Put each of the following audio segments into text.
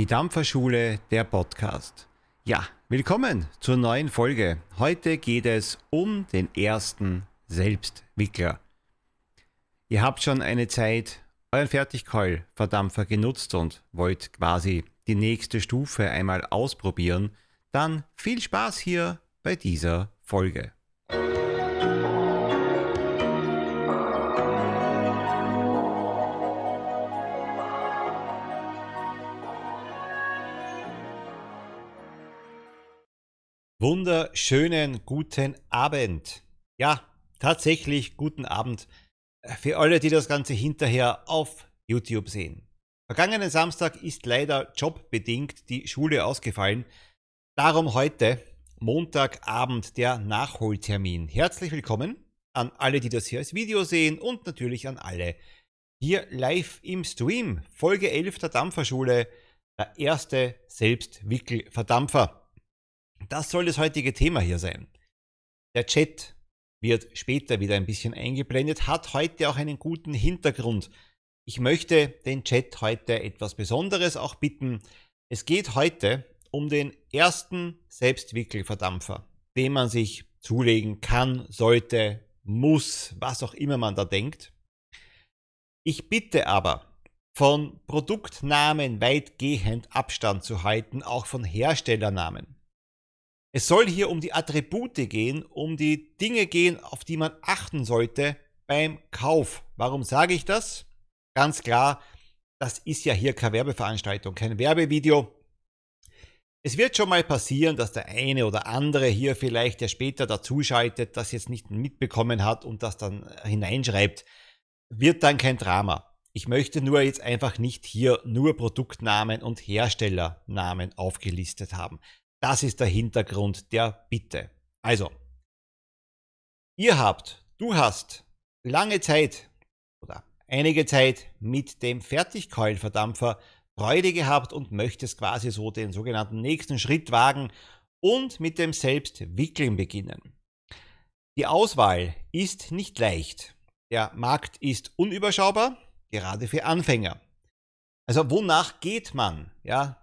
Die Dampferschule, der Podcast. Ja, willkommen zur neuen Folge. Heute geht es um den ersten Selbstwickler. Ihr habt schon eine Zeit euren Fertigkeulverdampfer genutzt und wollt quasi die nächste Stufe einmal ausprobieren. Dann viel Spaß hier bei dieser Folge. Wunderschönen guten Abend. Ja, tatsächlich guten Abend für alle, die das Ganze hinterher auf YouTube sehen. Vergangenen Samstag ist leider jobbedingt die Schule ausgefallen. Darum heute, Montagabend, der Nachholtermin. Herzlich willkommen an alle, die das hier als Video sehen und natürlich an alle hier live im Stream. Folge 11 der Dampferschule, der erste Selbstwickelverdampfer. Das soll das heutige Thema hier sein. Der Chat wird später wieder ein bisschen eingeblendet, hat heute auch einen guten Hintergrund. Ich möchte den Chat heute etwas Besonderes auch bitten. Es geht heute um den ersten Selbstwickelverdampfer, den man sich zulegen kann, sollte, muss, was auch immer man da denkt. Ich bitte aber, von Produktnamen weitgehend Abstand zu halten, auch von Herstellernamen. Es soll hier um die Attribute gehen, um die Dinge gehen, auf die man achten sollte beim Kauf. Warum sage ich das? Ganz klar, das ist ja hier keine Werbeveranstaltung, kein Werbevideo. Es wird schon mal passieren, dass der eine oder andere hier vielleicht, der später dazuschaltet, das jetzt nicht mitbekommen hat und das dann hineinschreibt. Wird dann kein Drama. Ich möchte nur jetzt einfach nicht hier nur Produktnamen und Herstellernamen aufgelistet haben. Das ist der Hintergrund der Bitte. Also, ihr habt, du hast lange Zeit oder einige Zeit mit dem Fertigkeulverdampfer Freude gehabt und möchtest quasi so den sogenannten nächsten Schritt wagen und mit dem Selbstwickeln beginnen. Die Auswahl ist nicht leicht. Der Markt ist unüberschaubar, gerade für Anfänger. Also wonach geht man? Ja,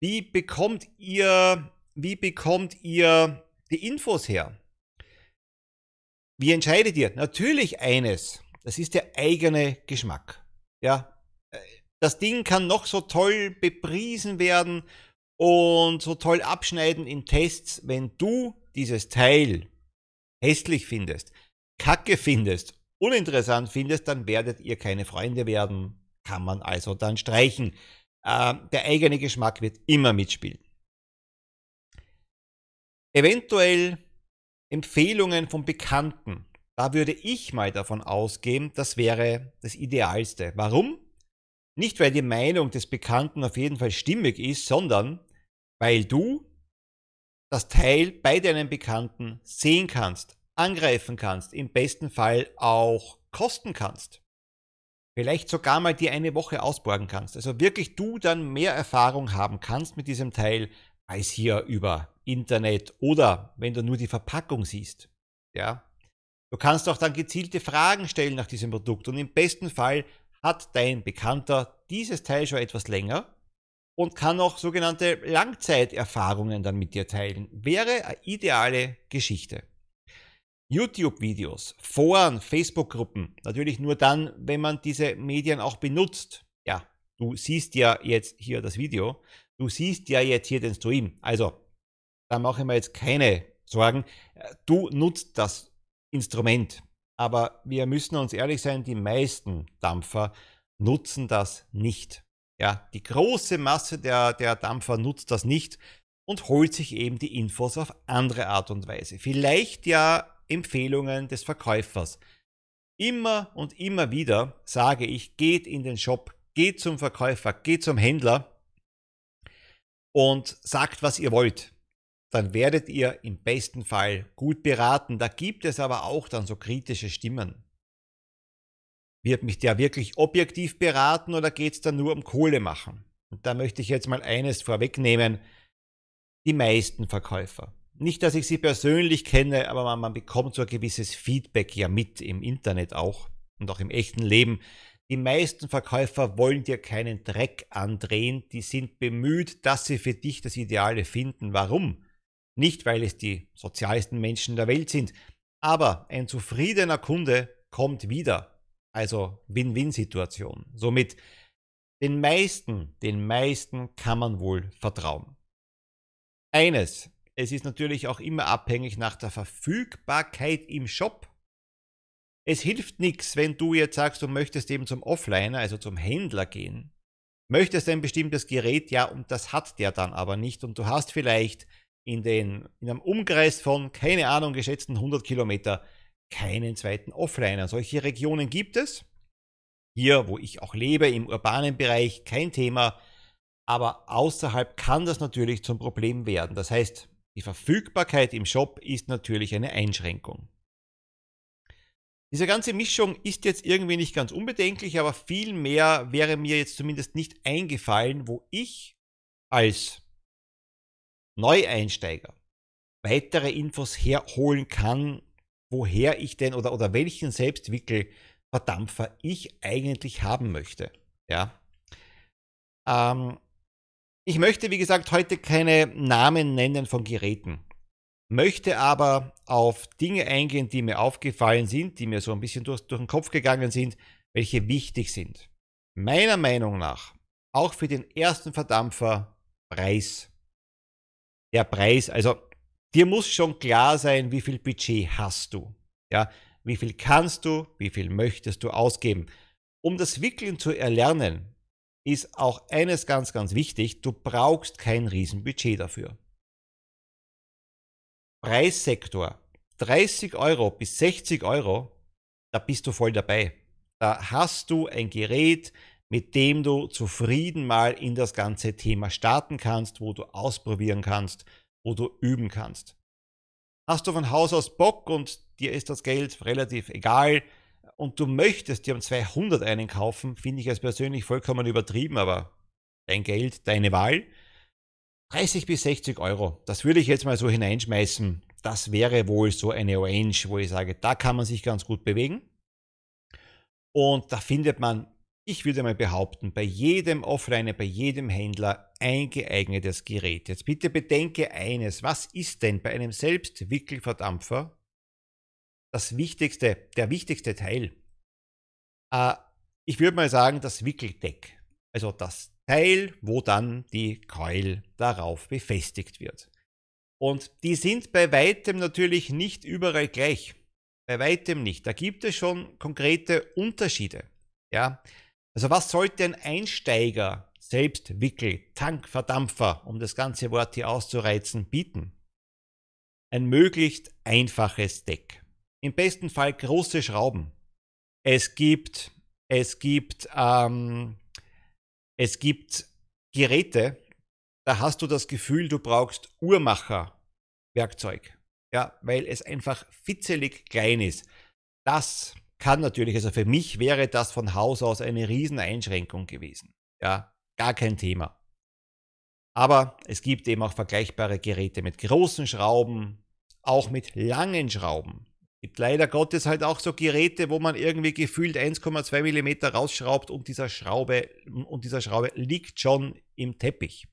wie bekommt ihr, wie bekommt ihr die Infos her? Wie entscheidet ihr? Natürlich eines. Das ist der eigene Geschmack. Ja, das Ding kann noch so toll bepriesen werden und so toll abschneiden in Tests, wenn du dieses Teil hässlich findest, kacke findest, uninteressant findest, dann werdet ihr keine Freunde werden. Kann man also dann streichen. Äh, der eigene Geschmack wird immer mitspielen. Eventuell Empfehlungen von Bekannten. Da würde ich mal davon ausgehen, das wäre das Idealste. Warum? Nicht, weil die Meinung des Bekannten auf jeden Fall stimmig ist, sondern weil du das Teil bei deinen Bekannten sehen kannst, angreifen kannst, im besten Fall auch kosten kannst vielleicht sogar mal die eine Woche ausborgen kannst. Also wirklich du dann mehr Erfahrung haben kannst mit diesem Teil als hier über Internet oder wenn du nur die Verpackung siehst. Ja. Du kannst auch dann gezielte Fragen stellen nach diesem Produkt und im besten Fall hat dein Bekannter dieses Teil schon etwas länger und kann auch sogenannte Langzeiterfahrungen dann mit dir teilen. Wäre eine ideale Geschichte. YouTube-Videos, Foren, Facebook-Gruppen. Natürlich nur dann, wenn man diese Medien auch benutzt. Ja, du siehst ja jetzt hier das Video. Du siehst ja jetzt hier den Stream. Also, da mache ich mir jetzt keine Sorgen. Du nutzt das Instrument. Aber wir müssen uns ehrlich sein, die meisten Dampfer nutzen das nicht. Ja, die große Masse der, der Dampfer nutzt das nicht und holt sich eben die Infos auf andere Art und Weise. Vielleicht ja Empfehlungen des Verkäufers. Immer und immer wieder sage ich, geht in den Shop, geht zum Verkäufer, geht zum Händler und sagt, was ihr wollt. Dann werdet ihr im besten Fall gut beraten. Da gibt es aber auch dann so kritische Stimmen. Wird mich der wirklich objektiv beraten oder geht es dann nur um Kohle machen? Und da möchte ich jetzt mal eines vorwegnehmen. Die meisten Verkäufer nicht, dass ich sie persönlich kenne, aber man, man bekommt so ein gewisses Feedback ja mit im Internet auch und auch im echten Leben. Die meisten Verkäufer wollen dir keinen Dreck andrehen, die sind bemüht, dass sie für dich das Ideale finden. Warum? Nicht, weil es die sozialsten Menschen der Welt sind, aber ein zufriedener Kunde kommt wieder. Also Win-Win-Situation. Somit den meisten, den meisten kann man wohl vertrauen. Eines, es ist natürlich auch immer abhängig nach der Verfügbarkeit im Shop. Es hilft nichts, wenn du jetzt sagst, du möchtest eben zum Offliner, also zum Händler gehen, möchtest ein bestimmtes Gerät, ja, und das hat der dann aber nicht und du hast vielleicht in, den, in einem Umkreis von, keine Ahnung, geschätzten 100 Kilometer keinen zweiten Offliner. Solche Regionen gibt es. Hier, wo ich auch lebe, im urbanen Bereich, kein Thema. Aber außerhalb kann das natürlich zum Problem werden. Das heißt, die Verfügbarkeit im Shop ist natürlich eine Einschränkung. Diese ganze Mischung ist jetzt irgendwie nicht ganz unbedenklich, aber viel mehr wäre mir jetzt zumindest nicht eingefallen, wo ich als Neueinsteiger weitere Infos herholen kann, woher ich denn oder, oder welchen Selbstwickelverdampfer ich eigentlich haben möchte. Ja. Ähm, ich möchte, wie gesagt, heute keine Namen nennen von Geräten möchte aber auf Dinge eingehen, die mir aufgefallen sind, die mir so ein bisschen durch, durch den Kopf gegangen sind, welche wichtig sind. Meiner Meinung nach, auch für den ersten Verdampfer, Preis. Der Preis, also dir muss schon klar sein, wie viel Budget hast du. Ja, wie viel kannst du, wie viel möchtest du ausgeben. Um das Wickeln zu erlernen, ist auch eines ganz, ganz wichtig, du brauchst kein Riesenbudget dafür. Preissektor 30 Euro bis 60 Euro, da bist du voll dabei. Da hast du ein Gerät, mit dem du zufrieden mal in das ganze Thema starten kannst, wo du ausprobieren kannst, wo du üben kannst. Hast du von Haus aus Bock und dir ist das Geld relativ egal und du möchtest dir um 200 einen kaufen, finde ich als persönlich vollkommen übertrieben, aber dein Geld, deine Wahl. 30 bis 60 Euro, das würde ich jetzt mal so hineinschmeißen. Das wäre wohl so eine Range, wo ich sage, da kann man sich ganz gut bewegen. Und da findet man, ich würde mal behaupten, bei jedem Offliner, bei jedem Händler ein geeignetes Gerät. Jetzt bitte bedenke eines, was ist denn bei einem Selbstwickelverdampfer das wichtigste, der wichtigste Teil? Äh, ich würde mal sagen, das Wickeldeck. Also das Teil, wo dann die Coil darauf befestigt wird. Und die sind bei weitem natürlich nicht überall gleich. Bei weitem nicht. Da gibt es schon konkrete Unterschiede. Ja? Also was sollte ein Einsteiger, Selbstwickel, Tankverdampfer, um das ganze Wort hier auszureizen, bieten? Ein möglichst einfaches Deck. Im besten Fall große Schrauben. Es gibt, es gibt ähm, es gibt Geräte, da hast du das Gefühl, du brauchst Uhrmacher-Werkzeug. Ja, weil es einfach fitzelig klein ist. Das kann natürlich, also für mich wäre das von Haus aus eine Rieseneinschränkung gewesen. Ja, gar kein Thema. Aber es gibt eben auch vergleichbare Geräte mit großen Schrauben, auch mit langen Schrauben gibt leider Gottes halt auch so Geräte, wo man irgendwie gefühlt 1,2 mm rausschraubt und dieser Schraube und dieser Schraube liegt schon im Teppich.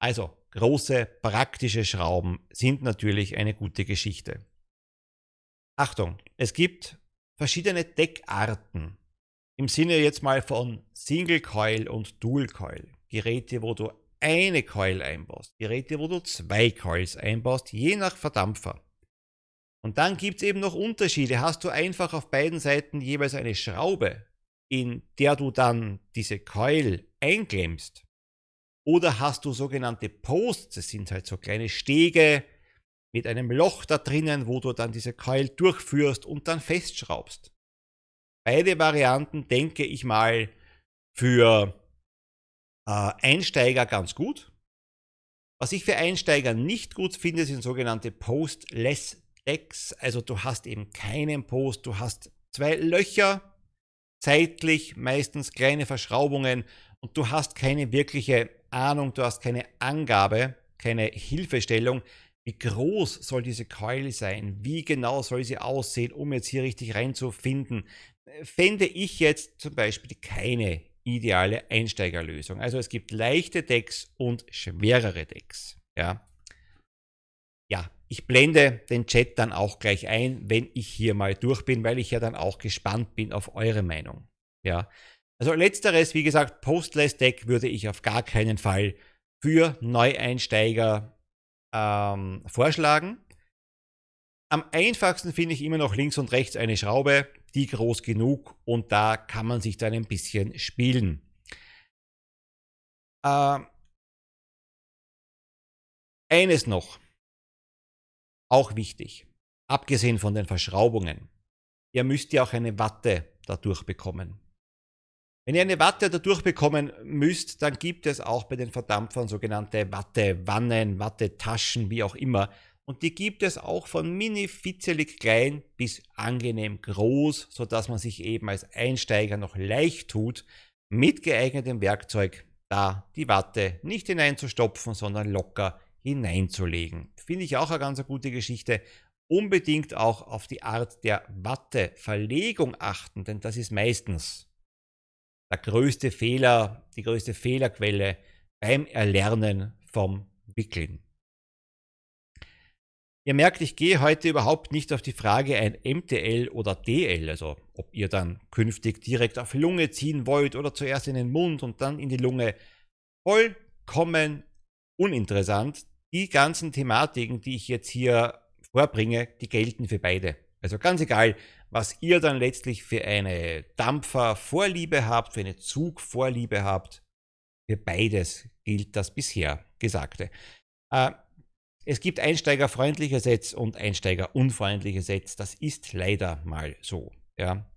Also große praktische Schrauben sind natürlich eine gute Geschichte. Achtung, es gibt verschiedene Deckarten. Im Sinne jetzt mal von Single Coil und Dual Coil. Geräte, wo du eine Coil einbaust. Geräte, wo du zwei Coils einbaust, je nach Verdampfer. Und dann gibt es eben noch Unterschiede. Hast du einfach auf beiden Seiten jeweils eine Schraube, in der du dann diese Coil einklemmst? Oder hast du sogenannte Posts, das sind halt so kleine Stege mit einem Loch da drinnen, wo du dann diese Coil durchführst und dann festschraubst. Beide Varianten denke ich mal für äh, Einsteiger ganz gut. Was ich für Einsteiger nicht gut finde, sind sogenannte Post-Less X, also du hast eben keinen Post, du hast zwei Löcher, zeitlich meistens kleine Verschraubungen und du hast keine wirkliche Ahnung, du hast keine Angabe, keine Hilfestellung, wie groß soll diese Coil sein, wie genau soll sie aussehen, um jetzt hier richtig reinzufinden, fände ich jetzt zum Beispiel keine ideale Einsteigerlösung. Also es gibt leichte Decks und schwerere Decks. Ja. Ich blende den Chat dann auch gleich ein, wenn ich hier mal durch bin, weil ich ja dann auch gespannt bin auf eure Meinung. Ja, also letzteres, wie gesagt, Postless Deck würde ich auf gar keinen Fall für Neueinsteiger ähm, vorschlagen. Am einfachsten finde ich immer noch links und rechts eine Schraube, die groß genug und da kann man sich dann ein bisschen spielen. Äh, eines noch, auch wichtig, abgesehen von den Verschraubungen. Ihr müsst ja auch eine Watte dadurch bekommen. Wenn ihr eine Watte dadurch bekommen müsst, dann gibt es auch bei den Verdampfern sogenannte Wattewannen, Wattetaschen, wie auch immer. Und die gibt es auch von mini fitzelig klein bis angenehm groß, sodass man sich eben als Einsteiger noch leicht tut, mit geeignetem Werkzeug da die Watte nicht hineinzustopfen, sondern locker hineinzulegen. Finde ich auch eine ganz gute Geschichte. Unbedingt auch auf die Art der Watteverlegung achten, denn das ist meistens der größte Fehler, die größte Fehlerquelle beim Erlernen vom Wickeln. Ihr merkt, ich gehe heute überhaupt nicht auf die Frage ein MTL oder DL, also ob ihr dann künftig direkt auf Lunge ziehen wollt oder zuerst in den Mund und dann in die Lunge. Vollkommen uninteressant. Die ganzen Thematiken, die ich jetzt hier vorbringe, die gelten für beide. Also ganz egal, was ihr dann letztlich für eine Dampfervorliebe habt, für eine Zugvorliebe habt. Für beides gilt das bisher Gesagte. Äh, es gibt einsteigerfreundliche Sets und einsteigerunfreundliche Sets. Das ist leider mal so. Ja.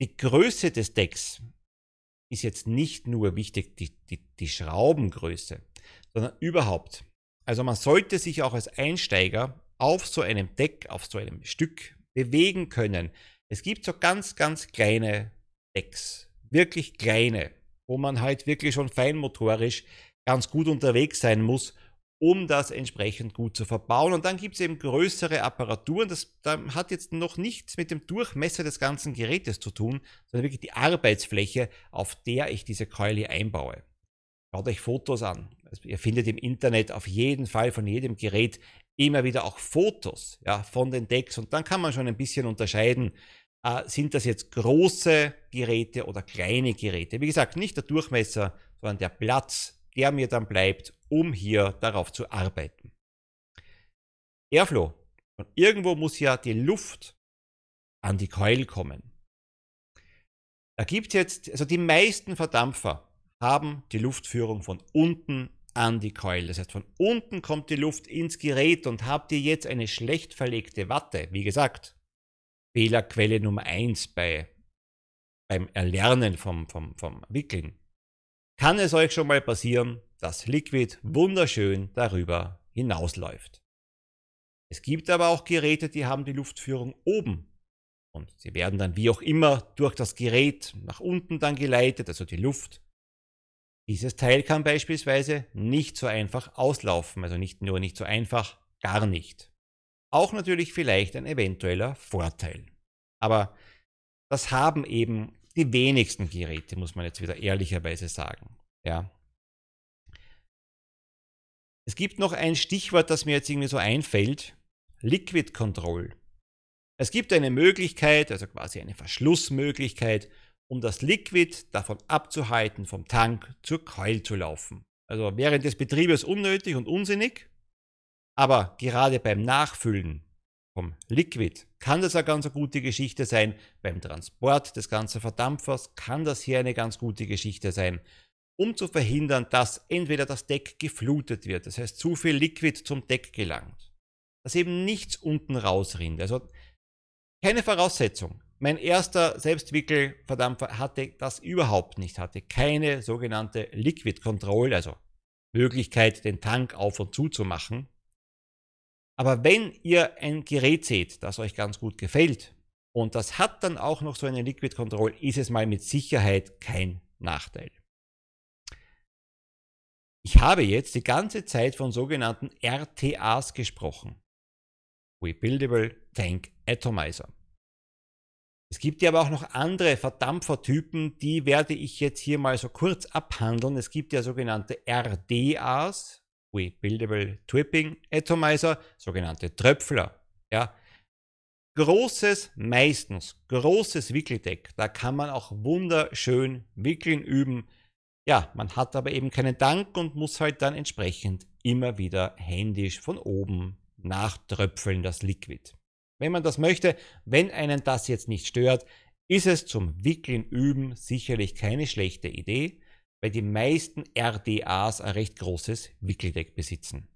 Die Größe des Decks ist jetzt nicht nur wichtig, die, die, die Schraubengröße, sondern überhaupt. Also man sollte sich auch als Einsteiger auf so einem Deck, auf so einem Stück bewegen können. Es gibt so ganz, ganz kleine Decks, wirklich kleine, wo man halt wirklich schon feinmotorisch ganz gut unterwegs sein muss, um das entsprechend gut zu verbauen. Und dann gibt es eben größere Apparaturen. Das, hat jetzt noch nichts mit dem Durchmesser des ganzen Gerätes zu tun, sondern wirklich die Arbeitsfläche, auf der ich diese Keule einbaue. Schaut euch Fotos an. Also ihr findet im Internet auf jeden Fall von jedem Gerät immer wieder auch Fotos ja, von den Decks und dann kann man schon ein bisschen unterscheiden, äh, sind das jetzt große Geräte oder kleine Geräte. Wie gesagt, nicht der Durchmesser, sondern der Platz, der mir dann bleibt, um hier darauf zu arbeiten. Airflow. Und irgendwo muss ja die Luft an die Keul kommen. Da gibt jetzt, also die meisten Verdampfer haben die Luftführung von unten an die Keule. Das heißt, von unten kommt die Luft ins Gerät und habt ihr jetzt eine schlecht verlegte Watte, wie gesagt, Fehlerquelle Nummer 1 bei, beim Erlernen vom, vom, vom Wickeln, kann es euch schon mal passieren, dass Liquid wunderschön darüber hinausläuft. Es gibt aber auch Geräte, die haben die Luftführung oben. Und sie werden dann wie auch immer durch das Gerät nach unten dann geleitet, also die Luft dieses Teil kann beispielsweise nicht so einfach auslaufen, also nicht nur nicht so einfach, gar nicht. Auch natürlich vielleicht ein eventueller Vorteil. Aber das haben eben die wenigsten Geräte, muss man jetzt wieder ehrlicherweise sagen. Ja. Es gibt noch ein Stichwort, das mir jetzt irgendwie so einfällt. Liquid Control. Es gibt eine Möglichkeit, also quasi eine Verschlussmöglichkeit, um das Liquid davon abzuhalten, vom Tank zur Keul zu laufen. Also während des Betriebes unnötig und unsinnig, aber gerade beim Nachfüllen vom Liquid kann das eine ganz gute Geschichte sein. Beim Transport des ganzen Verdampfers kann das hier eine ganz gute Geschichte sein, um zu verhindern, dass entweder das Deck geflutet wird, das heißt zu viel Liquid zum Deck gelangt, dass eben nichts unten rausrinnt. Also keine Voraussetzung. Mein erster Selbstwickelverdampfer hatte das überhaupt nicht, hatte keine sogenannte Liquid Control, also Möglichkeit, den Tank auf und zu zu machen. Aber wenn ihr ein Gerät seht, das euch ganz gut gefällt und das hat dann auch noch so eine Liquid Control, ist es mal mit Sicherheit kein Nachteil. Ich habe jetzt die ganze Zeit von sogenannten RTAs gesprochen. Rebuildable Tank Atomizer. Es gibt ja aber auch noch andere Verdampfertypen, die werde ich jetzt hier mal so kurz abhandeln. Es gibt ja sogenannte RDAs, Rebuildable Tripping Atomizer, sogenannte Tröpfler. Ja. Großes, meistens großes Wickeldeck, da kann man auch wunderschön wickeln üben. Ja, man hat aber eben keinen Dank und muss halt dann entsprechend immer wieder händisch von oben nachtröpfeln das Liquid. Wenn man das möchte, wenn einen das jetzt nicht stört, ist es zum Wickeln üben sicherlich keine schlechte Idee, weil die meisten RDAs ein recht großes Wickeldeck besitzen.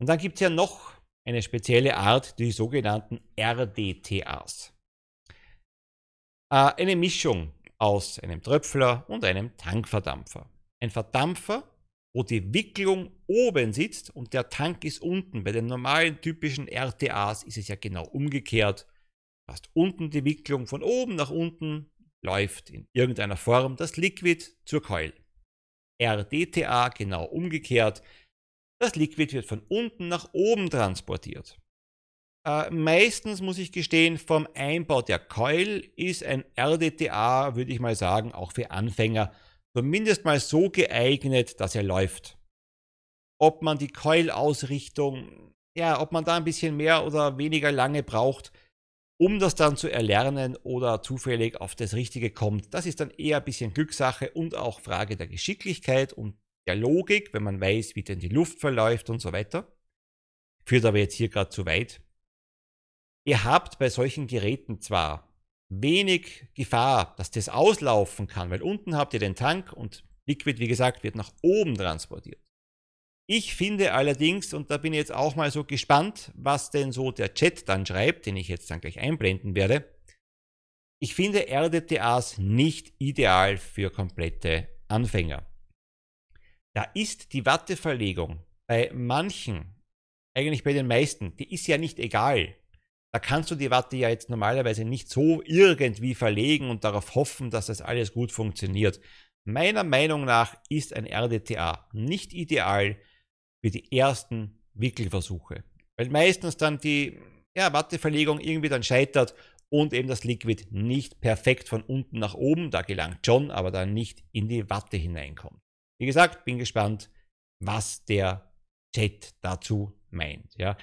Und dann gibt es ja noch eine spezielle Art, die sogenannten RDTAs. Äh, eine Mischung aus einem Tröpfler und einem Tankverdampfer. Ein Verdampfer wo die Wicklung oben sitzt und der Tank ist unten. Bei den normalen typischen RTAs ist es ja genau umgekehrt. Du hast unten die Wicklung von oben nach unten, läuft in irgendeiner Form das Liquid zur Coil. RDTA genau umgekehrt. Das Liquid wird von unten nach oben transportiert. Äh, meistens muss ich gestehen, vom Einbau der Coil ist ein RDTA, würde ich mal sagen, auch für Anfänger zumindest mal so geeignet, dass er läuft. Ob man die Coil-Ausrichtung, ja, ob man da ein bisschen mehr oder weniger lange braucht, um das dann zu erlernen oder zufällig auf das Richtige kommt, das ist dann eher ein bisschen Glückssache und auch Frage der Geschicklichkeit und der Logik, wenn man weiß, wie denn die Luft verläuft und so weiter. Führt aber jetzt hier gerade zu weit. Ihr habt bei solchen Geräten zwar wenig Gefahr, dass das auslaufen kann, weil unten habt ihr den Tank und Liquid, wie gesagt, wird nach oben transportiert. Ich finde allerdings, und da bin ich jetzt auch mal so gespannt, was denn so der Chat dann schreibt, den ich jetzt dann gleich einblenden werde. Ich finde RDTAs nicht ideal für komplette Anfänger. Da ist die Watteverlegung bei manchen, eigentlich bei den meisten, die ist ja nicht egal. Da kannst du die Watte ja jetzt normalerweise nicht so irgendwie verlegen und darauf hoffen, dass das alles gut funktioniert. Meiner Meinung nach ist ein RDTA nicht ideal für die ersten Wickelversuche. Weil meistens dann die ja, Watteverlegung irgendwie dann scheitert und eben das Liquid nicht perfekt von unten nach oben, da gelangt schon, aber dann nicht in die Watte hineinkommt. Wie gesagt, bin gespannt, was der Chat dazu meint. Ja.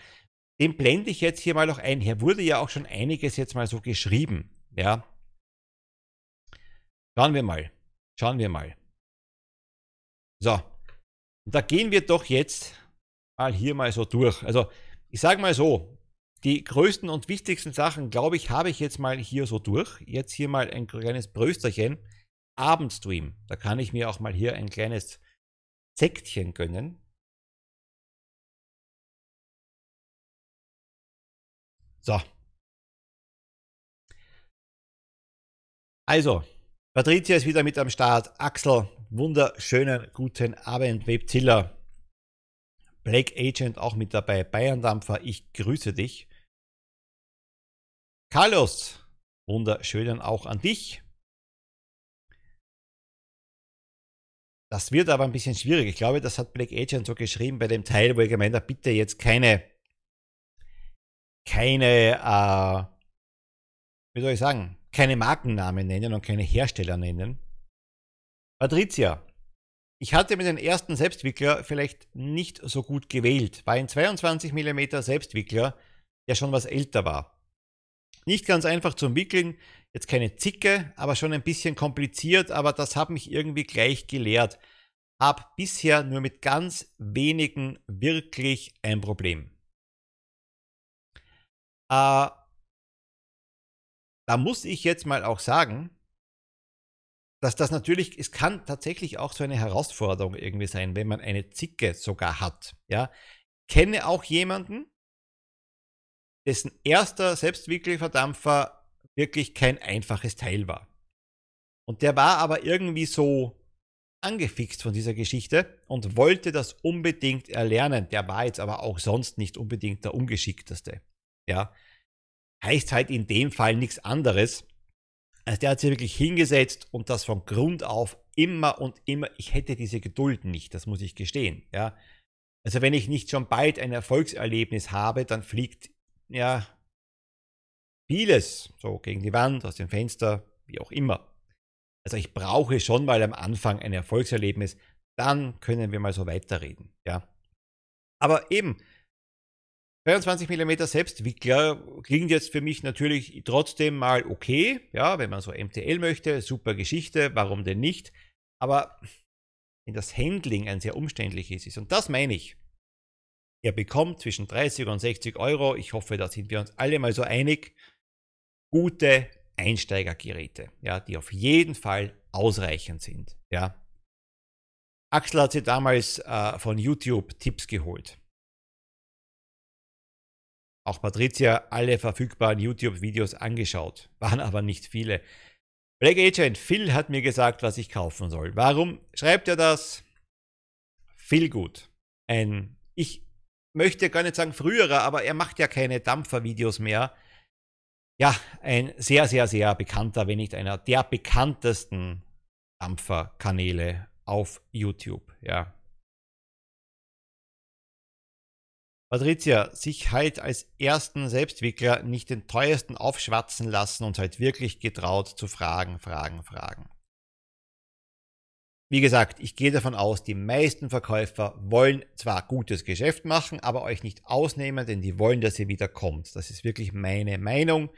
Den blende ich jetzt hier mal noch ein. Hier wurde ja auch schon einiges jetzt mal so geschrieben. Ja. Schauen wir mal. Schauen wir mal. So. Und da gehen wir doch jetzt mal hier mal so durch. Also, ich sage mal so, die größten und wichtigsten Sachen, glaube ich, habe ich jetzt mal hier so durch. Jetzt hier mal ein kleines Brösterchen. Abendstream. Da kann ich mir auch mal hier ein kleines Sektchen gönnen. So. Also, Patricia ist wieder mit am Start. Axel, wunderschönen guten Abend. Webzilla. Black Agent auch mit dabei. Bayern-Dampfer, ich grüße dich. Carlos, wunderschönen auch an dich. Das wird aber ein bisschen schwierig. Ich glaube, das hat Black Agent so geschrieben bei dem Teil, wo er gemeint hat, bitte jetzt keine keine, äh, wie soll ich sagen, keine Markennamen nennen und keine Hersteller nennen. Patricia, ich hatte mit den ersten Selbstwickler vielleicht nicht so gut gewählt. War ein 22 mm Selbstwickler, der schon was älter war. Nicht ganz einfach zum Wickeln, jetzt keine Zicke, aber schon ein bisschen kompliziert, aber das hat mich irgendwie gleich gelehrt. Hab bisher nur mit ganz wenigen wirklich ein Problem. Äh, da muss ich jetzt mal auch sagen, dass das natürlich, es kann tatsächlich auch so eine Herausforderung irgendwie sein, wenn man eine Zicke sogar hat. Ja, kenne auch jemanden, dessen erster Selbstwickelverdampfer wirklich kein einfaches Teil war. Und der war aber irgendwie so angefixt von dieser Geschichte und wollte das unbedingt erlernen. Der war jetzt aber auch sonst nicht unbedingt der ungeschickteste ja, heißt halt in dem Fall nichts anderes, als der hat sich wirklich hingesetzt und das von Grund auf immer und immer, ich hätte diese Geduld nicht, das muss ich gestehen, ja. Also wenn ich nicht schon bald ein Erfolgserlebnis habe, dann fliegt, ja, vieles, so gegen die Wand, aus dem Fenster, wie auch immer. Also ich brauche schon mal am Anfang ein Erfolgserlebnis, dann können wir mal so weiterreden. Ja. Aber eben, 22 mm Selbstwickler klingt jetzt für mich natürlich trotzdem mal okay, ja, wenn man so MTL möchte, super Geschichte, warum denn nicht? Aber wenn das Handling ein sehr umständliches ist, und das meine ich, er bekommt zwischen 30 und 60 Euro, ich hoffe, da sind wir uns alle mal so einig, gute Einsteigergeräte, ja, die auf jeden Fall ausreichend sind. Ja. Axel hat sich damals äh, von YouTube Tipps geholt. Auch Patricia alle verfügbaren YouTube-Videos angeschaut, waren aber nicht viele. Black Agent Phil hat mir gesagt, was ich kaufen soll. Warum schreibt er das? Viel gut. Ein, ich möchte gar nicht sagen früherer, aber er macht ja keine Dampfer-Videos mehr ja, ein sehr, sehr, sehr bekannter, wenn nicht einer der bekanntesten Dampferkanäle auf YouTube, ja. Patricia, sich halt als ersten Selbstwickler nicht den teuersten aufschwatzen lassen und halt wirklich getraut zu fragen, fragen, fragen. Wie gesagt, ich gehe davon aus, die meisten Verkäufer wollen zwar gutes Geschäft machen, aber euch nicht ausnehmen, denn die wollen, dass ihr wieder kommt. Das ist wirklich meine Meinung.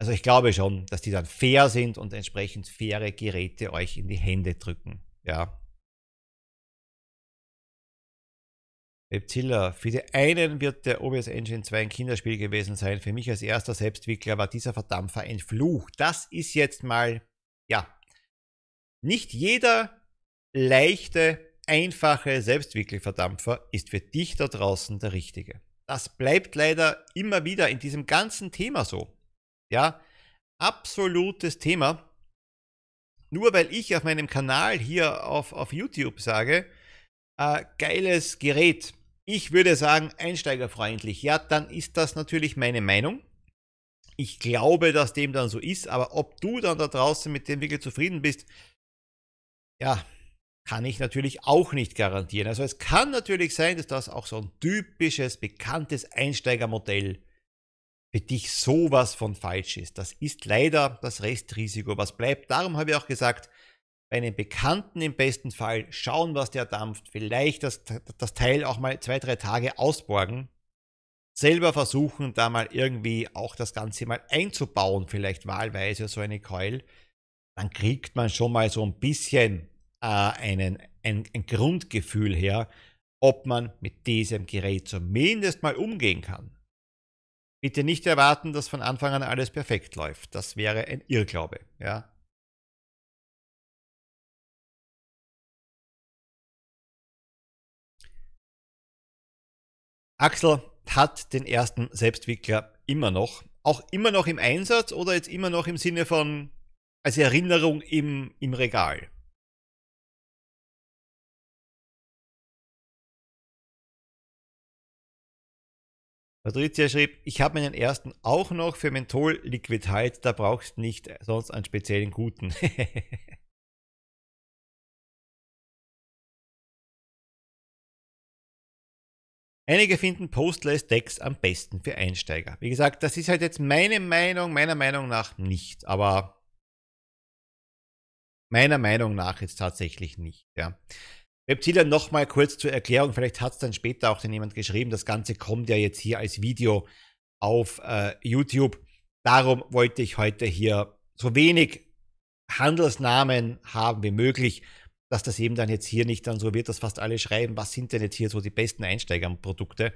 Also ich glaube schon, dass die dann fair sind und entsprechend faire Geräte euch in die Hände drücken. Ja. Webzilla, für die einen wird der OBS Engine 2 ein Kinderspiel gewesen sein. Für mich als erster Selbstwickler war dieser Verdampfer ein Fluch. Das ist jetzt mal, ja, nicht jeder leichte, einfache Selbstwickelverdampfer ist für dich da draußen der richtige. Das bleibt leider immer wieder in diesem ganzen Thema so. Ja, absolutes Thema. Nur weil ich auf meinem Kanal hier auf, auf YouTube sage, äh, geiles Gerät, ich würde sagen einsteigerfreundlich, ja, dann ist das natürlich meine Meinung. Ich glaube, dass dem dann so ist, aber ob du dann da draußen mit dem wirklich zufrieden bist, ja, kann ich natürlich auch nicht garantieren. Also es kann natürlich sein, dass das auch so ein typisches, bekanntes Einsteigermodell für dich sowas von falsch ist. Das ist leider das Restrisiko, was bleibt. Darum habe ich auch gesagt, bei einem Bekannten im besten Fall schauen, was der dampft, vielleicht das, das Teil auch mal zwei, drei Tage ausborgen, selber versuchen, da mal irgendwie auch das Ganze mal einzubauen, vielleicht wahlweise so eine Coil, dann kriegt man schon mal so ein bisschen äh, einen, ein, ein Grundgefühl her, ob man mit diesem Gerät zumindest mal umgehen kann. Bitte nicht erwarten, dass von Anfang an alles perfekt läuft. Das wäre ein Irrglaube. Ja? Axel hat den ersten Selbstwickler immer noch. Auch immer noch im Einsatz oder jetzt immer noch im Sinne von als Erinnerung im, im Regal? Patricia schrieb, ich habe meinen ersten auch noch für Menthol Liquid Hide, da brauchst nicht sonst einen speziellen guten. Einige finden Postless Decks am besten für Einsteiger. Wie gesagt, das ist halt jetzt meine Meinung, meiner Meinung nach nicht, aber meiner Meinung nach jetzt tatsächlich nicht, ja. Webzilla nochmal kurz zur Erklärung, vielleicht hat es dann später auch jemand geschrieben, das Ganze kommt ja jetzt hier als Video auf äh, YouTube. Darum wollte ich heute hier so wenig Handelsnamen haben wie möglich, dass das eben dann jetzt hier nicht dann so wird, dass fast alle schreiben, was sind denn jetzt hier so die besten Einsteigerprodukte.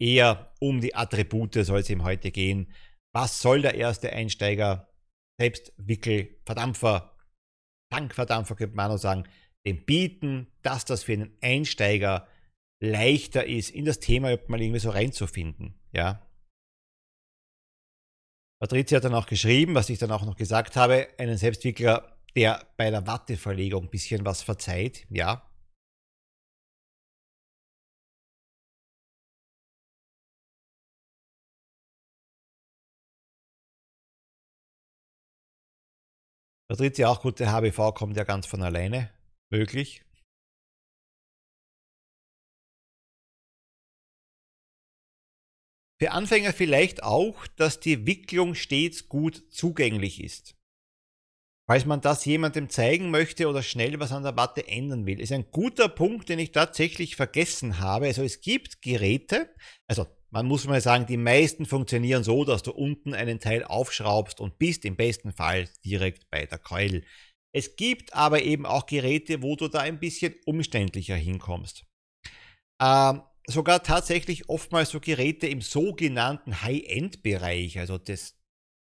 Eher um die Attribute soll es eben heute gehen. Was soll der erste Einsteiger, Selbstwickel, Verdampfer, Tankverdampfer könnte man auch sagen, dem bieten, dass das für einen Einsteiger leichter ist, in das Thema mal irgendwie so reinzufinden. Ja. Patricia hat dann auch geschrieben, was ich dann auch noch gesagt habe, einen Selbstwickler, der bei der Watteverlegung ein bisschen was verzeiht. Ja. Patricia auch gut, der HBV kommt ja ganz von alleine möglich Für Anfänger vielleicht auch, dass die Wicklung stets gut zugänglich ist. Falls man das jemandem zeigen möchte oder schnell was an der Watte ändern will, ist ein guter Punkt, den ich tatsächlich vergessen habe. Also es gibt Geräte, also man muss mal sagen, die meisten funktionieren so, dass du unten einen Teil aufschraubst und bist im besten Fall direkt bei der Keul. Es gibt aber eben auch Geräte, wo du da ein bisschen umständlicher hinkommst. Ähm, sogar tatsächlich oftmals so Geräte im sogenannten High-End-Bereich, also das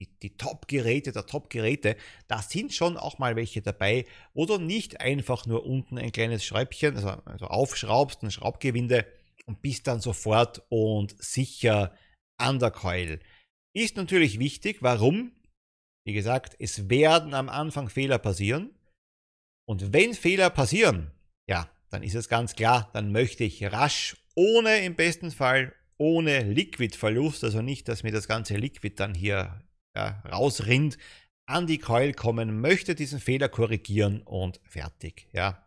die, die Top-Geräte der Top-Geräte, da sind schon auch mal welche dabei, wo du nicht einfach nur unten ein kleines Schräubchen, also, also aufschraubst, ein Schraubgewinde und bist dann sofort und sicher an der Keul. Ist natürlich wichtig, warum? Wie gesagt, es werden am Anfang Fehler passieren. Und wenn Fehler passieren, ja, dann ist es ganz klar, dann möchte ich rasch, ohne im besten Fall, ohne Liquidverlust, also nicht, dass mir das ganze Liquid dann hier ja, rausrinnt, an die Keul kommen, möchte diesen Fehler korrigieren und fertig. Ja.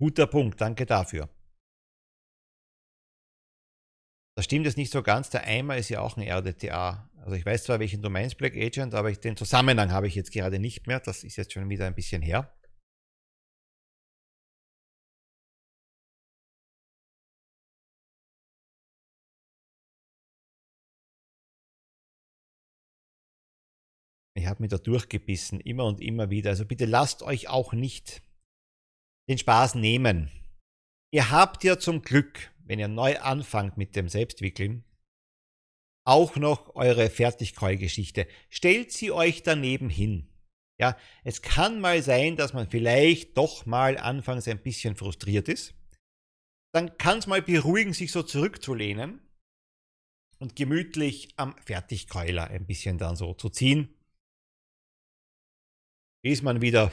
Guter Punkt, danke dafür. Das stimmt jetzt nicht so ganz, der Eimer ist ja auch ein RDTA. Also ich weiß zwar, welchen du meinst, Black Agent, aber ich, den Zusammenhang habe ich jetzt gerade nicht mehr. Das ist jetzt schon wieder ein bisschen her. Habe mich da durchgebissen, immer und immer wieder. Also bitte lasst euch auch nicht den Spaß nehmen. Ihr habt ja zum Glück, wenn ihr neu anfangt mit dem Selbstwickeln, auch noch eure Fertigkeulgeschichte. Stellt sie euch daneben hin. Ja, es kann mal sein, dass man vielleicht doch mal anfangs ein bisschen frustriert ist. Dann kann es mal beruhigen, sich so zurückzulehnen und gemütlich am Fertigkeuler ein bisschen dann so zu ziehen bis man wieder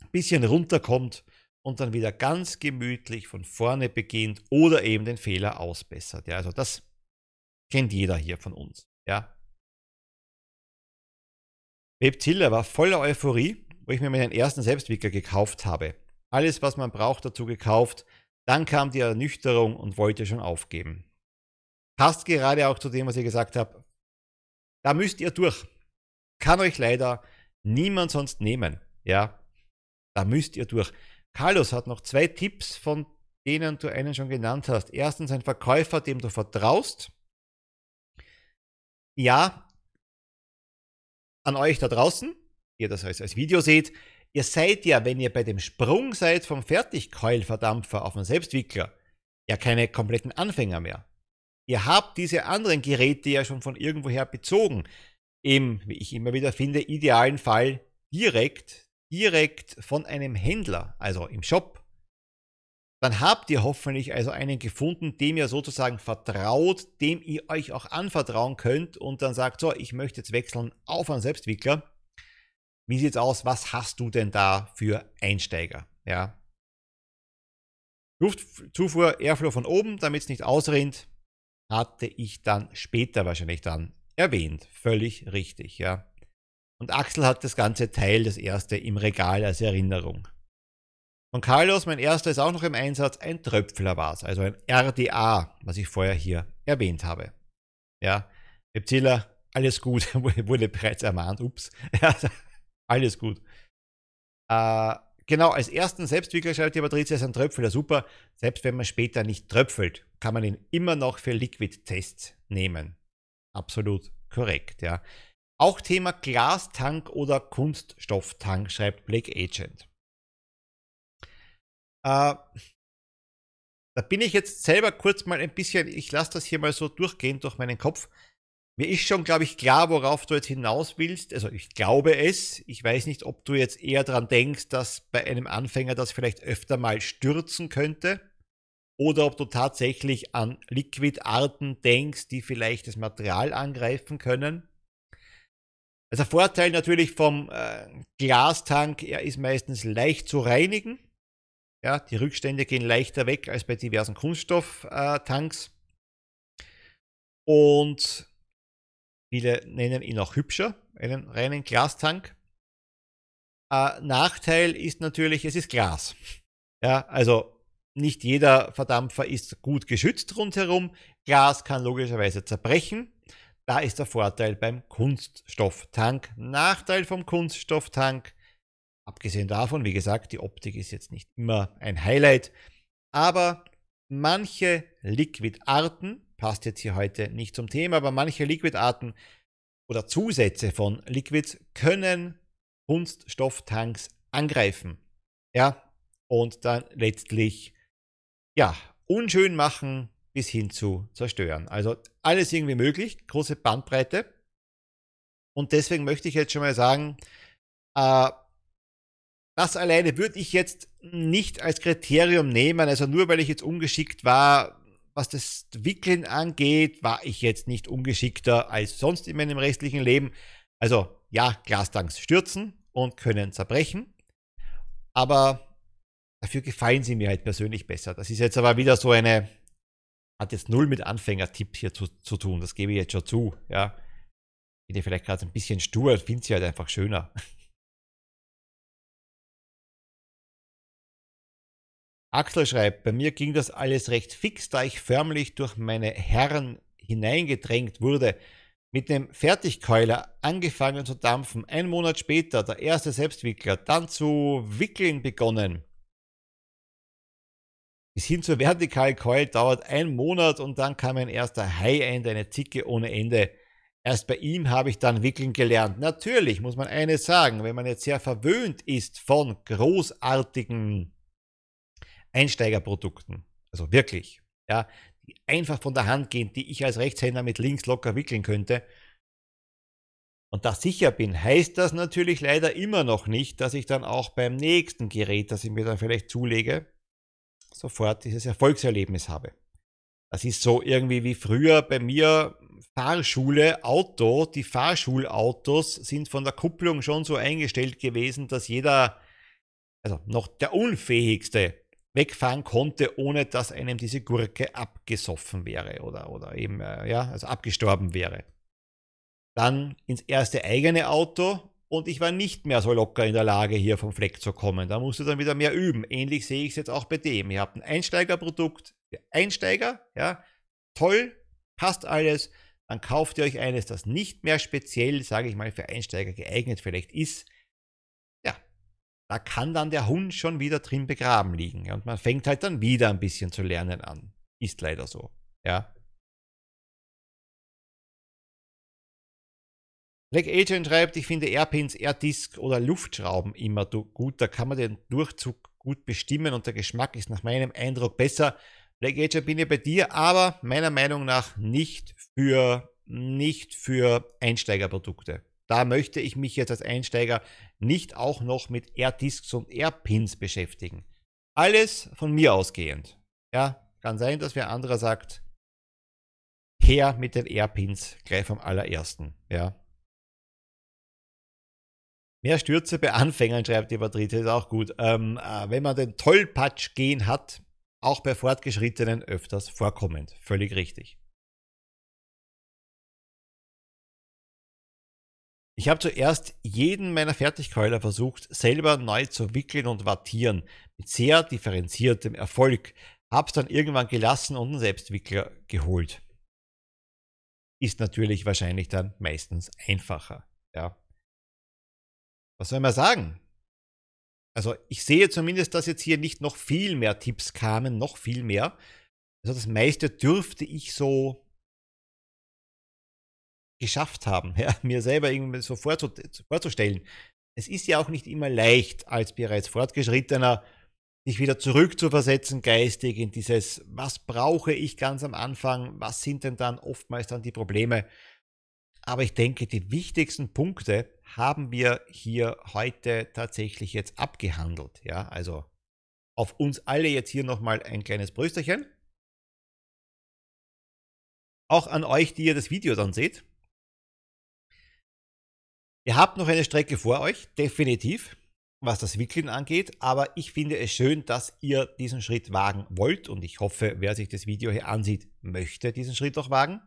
ein bisschen runterkommt und dann wieder ganz gemütlich von vorne beginnt oder eben den Fehler ausbessert. Ja, also das kennt jeder hier von uns. Ja. Webzilla war voller Euphorie, wo ich mir meinen ersten Selbstwickler gekauft habe. Alles, was man braucht, dazu gekauft. Dann kam die Ernüchterung und wollte schon aufgeben. Passt gerade auch zu dem, was ich gesagt habe. Da müsst ihr durch. Kann euch leider niemand sonst nehmen. Ja, da müsst ihr durch. Carlos hat noch zwei Tipps, von denen du einen schon genannt hast. Erstens ein Verkäufer, dem du vertraust. Ja, an euch da draußen, ihr das als, als Video seht, ihr seid ja, wenn ihr bei dem Sprung seid vom Fertigkeulverdampfer auf einen Selbstwickler, ja keine kompletten Anfänger mehr. Ihr habt diese anderen Geräte ja schon von irgendwoher bezogen im, wie ich immer wieder finde, idealen Fall direkt, direkt von einem Händler, also im Shop. Dann habt ihr hoffentlich also einen gefunden, dem ihr sozusagen vertraut, dem ihr euch auch anvertrauen könnt und dann sagt, so, ich möchte jetzt wechseln auf einen Selbstwickler. Wie sieht's aus? Was hast du denn da für Einsteiger? Ja. Luftzufuhr, Airflow von oben, damit es nicht ausrinnt, hatte ich dann später wahrscheinlich dann erwähnt. Völlig richtig, ja. Und Axel hat das ganze Teil, das erste, im Regal als Erinnerung. Von Carlos, mein erster ist auch noch im Einsatz, ein Tröpfler war es, also ein RDA, was ich vorher hier erwähnt habe. Ja, Reptiler, alles gut, wurde bereits ermahnt, ups, alles gut. Äh, genau, als ersten Selbstwickler schreibt die Patricia, ist ein Tröpfler super. Selbst wenn man später nicht tröpfelt, kann man ihn immer noch für Liquid-Tests nehmen. Absolut korrekt, ja. Auch Thema Glastank oder Kunststofftank, schreibt Black Agent. Äh, da bin ich jetzt selber kurz mal ein bisschen, ich lasse das hier mal so durchgehen durch meinen Kopf. Mir ist schon, glaube ich, klar, worauf du jetzt hinaus willst. Also ich glaube es. Ich weiß nicht, ob du jetzt eher daran denkst, dass bei einem Anfänger das vielleicht öfter mal stürzen könnte oder ob du tatsächlich an Liquidarten denkst, die vielleicht das Material angreifen können. Also Vorteil natürlich vom äh, Glastank, er ist meistens leicht zu reinigen. Ja, die Rückstände gehen leichter weg als bei diversen Kunststofftanks. Äh, Und viele nennen ihn auch hübscher, einen reinen Glastank. Äh, Nachteil ist natürlich, es ist Glas. Ja, also nicht jeder Verdampfer ist gut geschützt rundherum. Glas kann logischerweise zerbrechen. Da ist der Vorteil beim Kunststofftank. Nachteil vom Kunststofftank, abgesehen davon, wie gesagt, die Optik ist jetzt nicht immer ein Highlight, aber manche Liquidarten, passt jetzt hier heute nicht zum Thema, aber manche Liquidarten oder Zusätze von Liquids können Kunststofftanks angreifen. Ja, und dann letztlich, ja, unschön machen bis hin zu zerstören. Also alles irgendwie möglich, große Bandbreite. Und deswegen möchte ich jetzt schon mal sagen, äh, das alleine würde ich jetzt nicht als Kriterium nehmen. Also nur weil ich jetzt ungeschickt war, was das Wickeln angeht, war ich jetzt nicht ungeschickter als sonst in meinem restlichen Leben. Also ja, Glastanks stürzen und können zerbrechen. Aber dafür gefallen sie mir halt persönlich besser. Das ist jetzt aber wieder so eine, hat jetzt null mit Anfängertipp hier zu, zu tun. Das gebe ich jetzt schon zu. Ja. Bin ja vielleicht gerade ein bisschen stur, finde sie halt einfach schöner. Axel schreibt, bei mir ging das alles recht fix, da ich förmlich durch meine Herren hineingedrängt wurde. Mit dem Fertigkeuler angefangen zu dampfen, ein Monat später der erste Selbstwickler, dann zu wickeln begonnen. Bis hin zur Vertikalkeul dauert ein Monat und dann kam ein erster High-End, eine Zicke ohne Ende. Erst bei ihm habe ich dann wickeln gelernt. Natürlich muss man eines sagen, wenn man jetzt sehr verwöhnt ist von großartigen Einsteigerprodukten, also wirklich, ja, die einfach von der Hand gehen, die ich als Rechtshänder mit links locker wickeln könnte, und da sicher bin, heißt das natürlich leider immer noch nicht, dass ich dann auch beim nächsten Gerät, das ich mir dann vielleicht zulege, sofort dieses Erfolgserlebnis habe. Das ist so irgendwie wie früher bei mir Fahrschule, Auto. Die Fahrschulautos sind von der Kupplung schon so eingestellt gewesen, dass jeder, also noch der Unfähigste, wegfahren konnte, ohne dass einem diese Gurke abgesoffen wäre oder, oder eben, äh, ja, also abgestorben wäre. Dann ins erste eigene Auto und ich war nicht mehr so locker in der Lage, hier vom Fleck zu kommen. Da musste dann wieder mehr üben. Ähnlich sehe ich es jetzt auch bei dem. Ihr habt ein Einsteigerprodukt für Einsteiger, ja, toll, passt alles. Dann kauft ihr euch eines, das nicht mehr speziell, sage ich mal, für Einsteiger geeignet vielleicht ist da kann dann der Hund schon wieder drin begraben liegen. Und man fängt halt dann wieder ein bisschen zu lernen an. Ist leider so. Ja. Black Agent schreibt, ich finde Airpins, Airdisk oder Luftschrauben immer gut. Da kann man den Durchzug gut bestimmen und der Geschmack ist nach meinem Eindruck besser. Black Agent bin ich bei dir, aber meiner Meinung nach nicht für, nicht für Einsteigerprodukte. Da möchte ich mich jetzt als Einsteiger nicht auch noch mit Air-Discs und Air-Pins beschäftigen. Alles von mir ausgehend. Ja, kann sein, dass wer anderer sagt, her mit den Air-Pins gleich vom allerersten. Ja. Mehr Stürze bei Anfängern, schreibt die Patricia, ist auch gut. Ähm, äh, wenn man den Tollpatsch gehen hat, auch bei Fortgeschrittenen öfters vorkommend. Völlig richtig. Ich habe zuerst jeden meiner Fertigkeuler versucht, selber neu zu wickeln und wattieren, mit sehr differenziertem Erfolg. Hab's dann irgendwann gelassen und einen Selbstwickler geholt. Ist natürlich wahrscheinlich dann meistens einfacher. Ja. Was soll man sagen? Also ich sehe zumindest, dass jetzt hier nicht noch viel mehr Tipps kamen, noch viel mehr. Also das meiste dürfte ich so geschafft haben, ja, mir selber irgendwie so vorzustellen. Es ist ja auch nicht immer leicht, als bereits Fortgeschrittener sich wieder zurückzuversetzen geistig in dieses, was brauche ich ganz am Anfang, was sind denn dann oftmals dann die Probleme. Aber ich denke, die wichtigsten Punkte haben wir hier heute tatsächlich jetzt abgehandelt. Ja, also auf uns alle jetzt hier nochmal ein kleines Brüsterchen. Auch an euch, die ihr das Video dann seht. Ihr habt noch eine Strecke vor euch, definitiv, was das Wickeln angeht, aber ich finde es schön, dass ihr diesen Schritt wagen wollt und ich hoffe, wer sich das Video hier ansieht, möchte diesen Schritt auch wagen.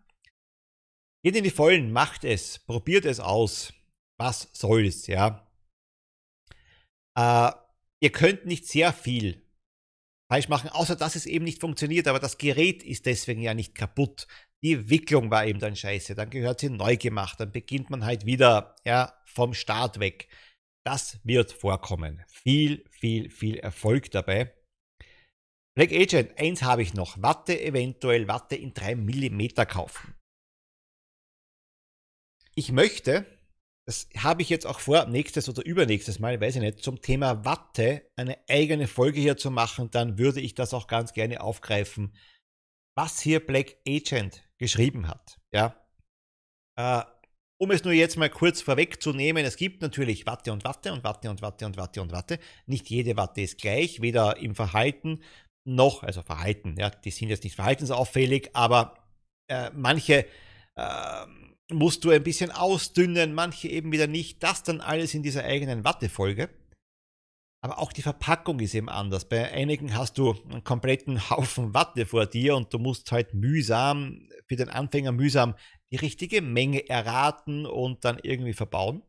Geht in die Vollen, macht es, probiert es aus. Was soll's, ja. Äh, ihr könnt nicht sehr viel falsch machen, außer dass es eben nicht funktioniert. Aber das Gerät ist deswegen ja nicht kaputt. Die Wicklung war eben dann scheiße. Dann gehört sie neu gemacht. Dann beginnt man halt wieder ja, vom Start weg. Das wird vorkommen. Viel, viel, viel Erfolg dabbei. Black Agent, eins habe ich noch. Watte, eventuell Watte in 3 mm kaufen. Ich möchte, das habe ich jetzt auch vor, nächstes oder übernächstes Mal, weiß ich nicht, zum Thema Watte eine eigene Folge hier zu machen, dann würde ich das auch ganz gerne aufgreifen, was hier Black Agent geschrieben hat. Ja. Äh, um es nur jetzt mal kurz vorwegzunehmen, es gibt natürlich Watte und Watte und Watte und Watte und Watte und Watte. Nicht jede Watte ist gleich, weder im Verhalten noch, also Verhalten, ja, die sind jetzt nicht verhaltensauffällig, aber äh, manche äh, musst du ein bisschen ausdünnen, manche eben wieder nicht. Das dann alles in dieser eigenen Wattefolge. Aber auch die Verpackung ist eben anders. Bei einigen hast du einen kompletten Haufen Watte vor dir und du musst halt mühsam, für den Anfänger mühsam, die richtige Menge erraten und dann irgendwie verbauen.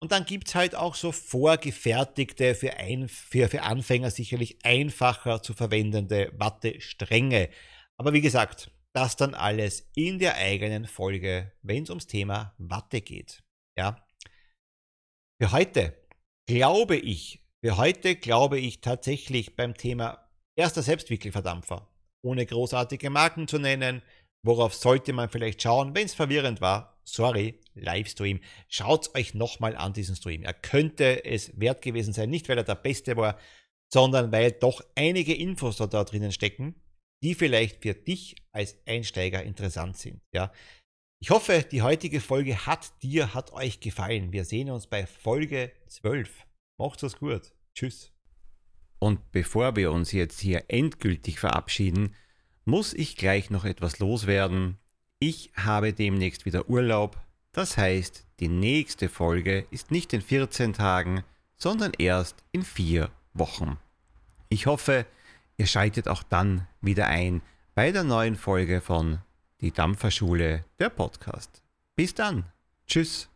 Und dann gibt es halt auch so vorgefertigte, für, ein, für, für Anfänger sicherlich einfacher zu verwendende Wattestränge. Aber wie gesagt, das dann alles in der eigenen Folge, wenn es ums Thema Watte geht. Ja. Für heute glaube ich, für heute glaube ich tatsächlich beim Thema erster Selbstwickelverdampfer, ohne großartige Marken zu nennen, worauf sollte man vielleicht schauen, wenn es verwirrend war, sorry, Livestream. Schaut euch nochmal an diesen Stream. Er könnte es wert gewesen sein, nicht weil er der Beste war, sondern weil doch einige Infos da, da drinnen stecken, die vielleicht für dich als Einsteiger interessant sind. Ja. Ich hoffe, die heutige Folge hat dir, hat euch gefallen. Wir sehen uns bei Folge 12. Macht's es gut. Tschüss. Und bevor wir uns jetzt hier endgültig verabschieden, muss ich gleich noch etwas loswerden. Ich habe demnächst wieder Urlaub. Das heißt, die nächste Folge ist nicht in 14 Tagen, sondern erst in vier Wochen. Ich hoffe, ihr schaltet auch dann wieder ein bei der neuen Folge von Die Dampferschule, der Podcast. Bis dann. Tschüss.